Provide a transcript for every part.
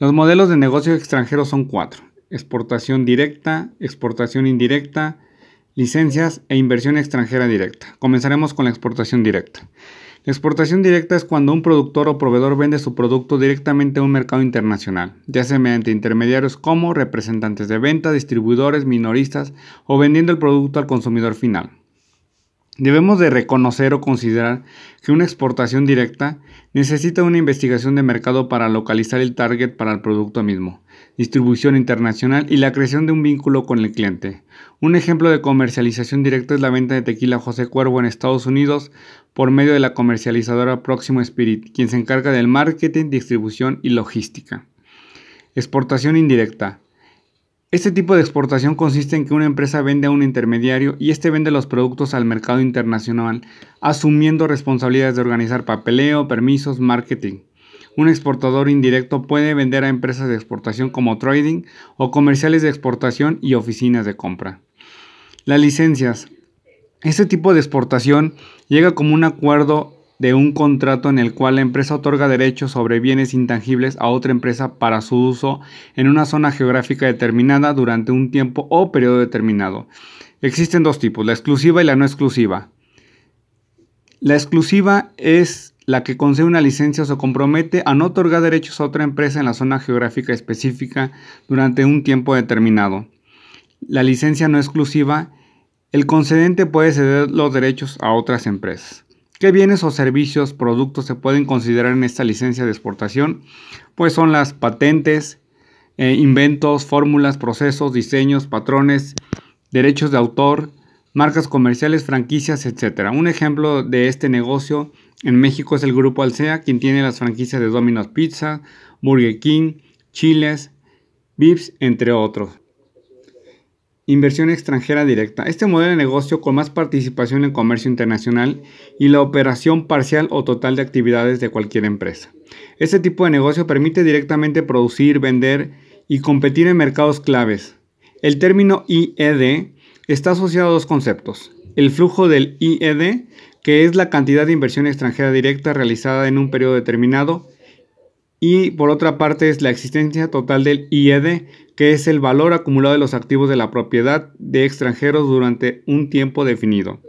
Los modelos de negocio extranjero son cuatro. Exportación directa, exportación indirecta, licencias e inversión extranjera directa. Comenzaremos con la exportación directa. La exportación directa es cuando un productor o proveedor vende su producto directamente a un mercado internacional, ya sea mediante intermediarios como representantes de venta, distribuidores, minoristas o vendiendo el producto al consumidor final. Debemos de reconocer o considerar que una exportación directa necesita una investigación de mercado para localizar el target para el producto mismo, distribución internacional y la creación de un vínculo con el cliente. Un ejemplo de comercialización directa es la venta de tequila José Cuervo en Estados Unidos por medio de la comercializadora Próximo Spirit, quien se encarga del marketing, distribución y logística. Exportación indirecta. Este tipo de exportación consiste en que una empresa vende a un intermediario y este vende los productos al mercado internacional, asumiendo responsabilidades de organizar papeleo, permisos, marketing. Un exportador indirecto puede vender a empresas de exportación como trading o comerciales de exportación y oficinas de compra. Las licencias. Este tipo de exportación llega como un acuerdo de un contrato en el cual la empresa otorga derechos sobre bienes intangibles a otra empresa para su uso en una zona geográfica determinada durante un tiempo o periodo determinado. Existen dos tipos, la exclusiva y la no exclusiva. La exclusiva es la que concede una licencia o se compromete a no otorgar derechos a otra empresa en la zona geográfica específica durante un tiempo determinado. La licencia no exclusiva, el concedente puede ceder los derechos a otras empresas. ¿Qué bienes o servicios, productos se pueden considerar en esta licencia de exportación? Pues son las patentes, eh, inventos, fórmulas, procesos, diseños, patrones, derechos de autor, marcas comerciales, franquicias, etc. Un ejemplo de este negocio en México es el grupo Alsea, quien tiene las franquicias de Domino's Pizza, Burger King, Chiles, Vips, entre otros. Inversión extranjera directa. Este modelo de negocio con más participación en comercio internacional y la operación parcial o total de actividades de cualquier empresa. Este tipo de negocio permite directamente producir, vender y competir en mercados claves. El término IED está asociado a dos conceptos. El flujo del IED, que es la cantidad de inversión extranjera directa realizada en un periodo determinado, y por otra parte es la existencia total del IED, que es el valor acumulado de los activos de la propiedad de extranjeros durante un tiempo definido.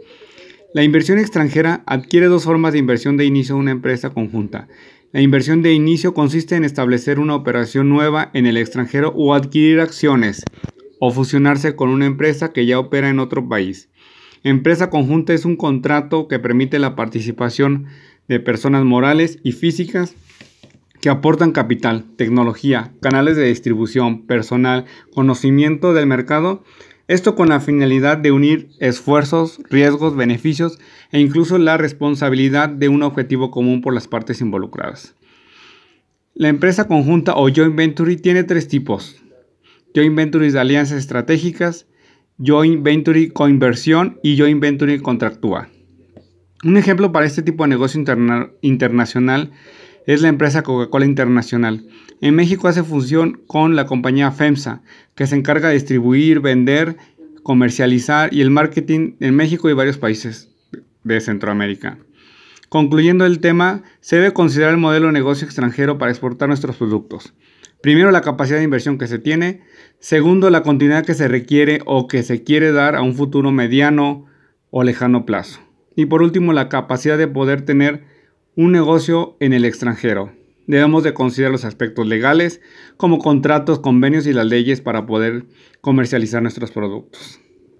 La inversión extranjera adquiere dos formas de inversión de inicio de una empresa conjunta. La inversión de inicio consiste en establecer una operación nueva en el extranjero o adquirir acciones o fusionarse con una empresa que ya opera en otro país. Empresa conjunta es un contrato que permite la participación de personas morales y físicas que aportan capital, tecnología, canales de distribución, personal, conocimiento del mercado, esto con la finalidad de unir esfuerzos, riesgos, beneficios e incluso la responsabilidad de un objetivo común por las partes involucradas. La empresa conjunta o joint venture tiene tres tipos. Joint venture de alianzas estratégicas, joint venture coinversión y joint venture contractual. Un ejemplo para este tipo de negocio internacional es la empresa Coca-Cola Internacional. En México hace función con la compañía FEMSA, que se encarga de distribuir, vender, comercializar y el marketing en México y varios países de Centroamérica. Concluyendo el tema, se debe considerar el modelo de negocio extranjero para exportar nuestros productos. Primero, la capacidad de inversión que se tiene. Segundo, la continuidad que se requiere o que se quiere dar a un futuro mediano o lejano plazo. Y por último, la capacidad de poder tener un negocio en el extranjero. Debemos de considerar los aspectos legales como contratos, convenios y las leyes para poder comercializar nuestros productos.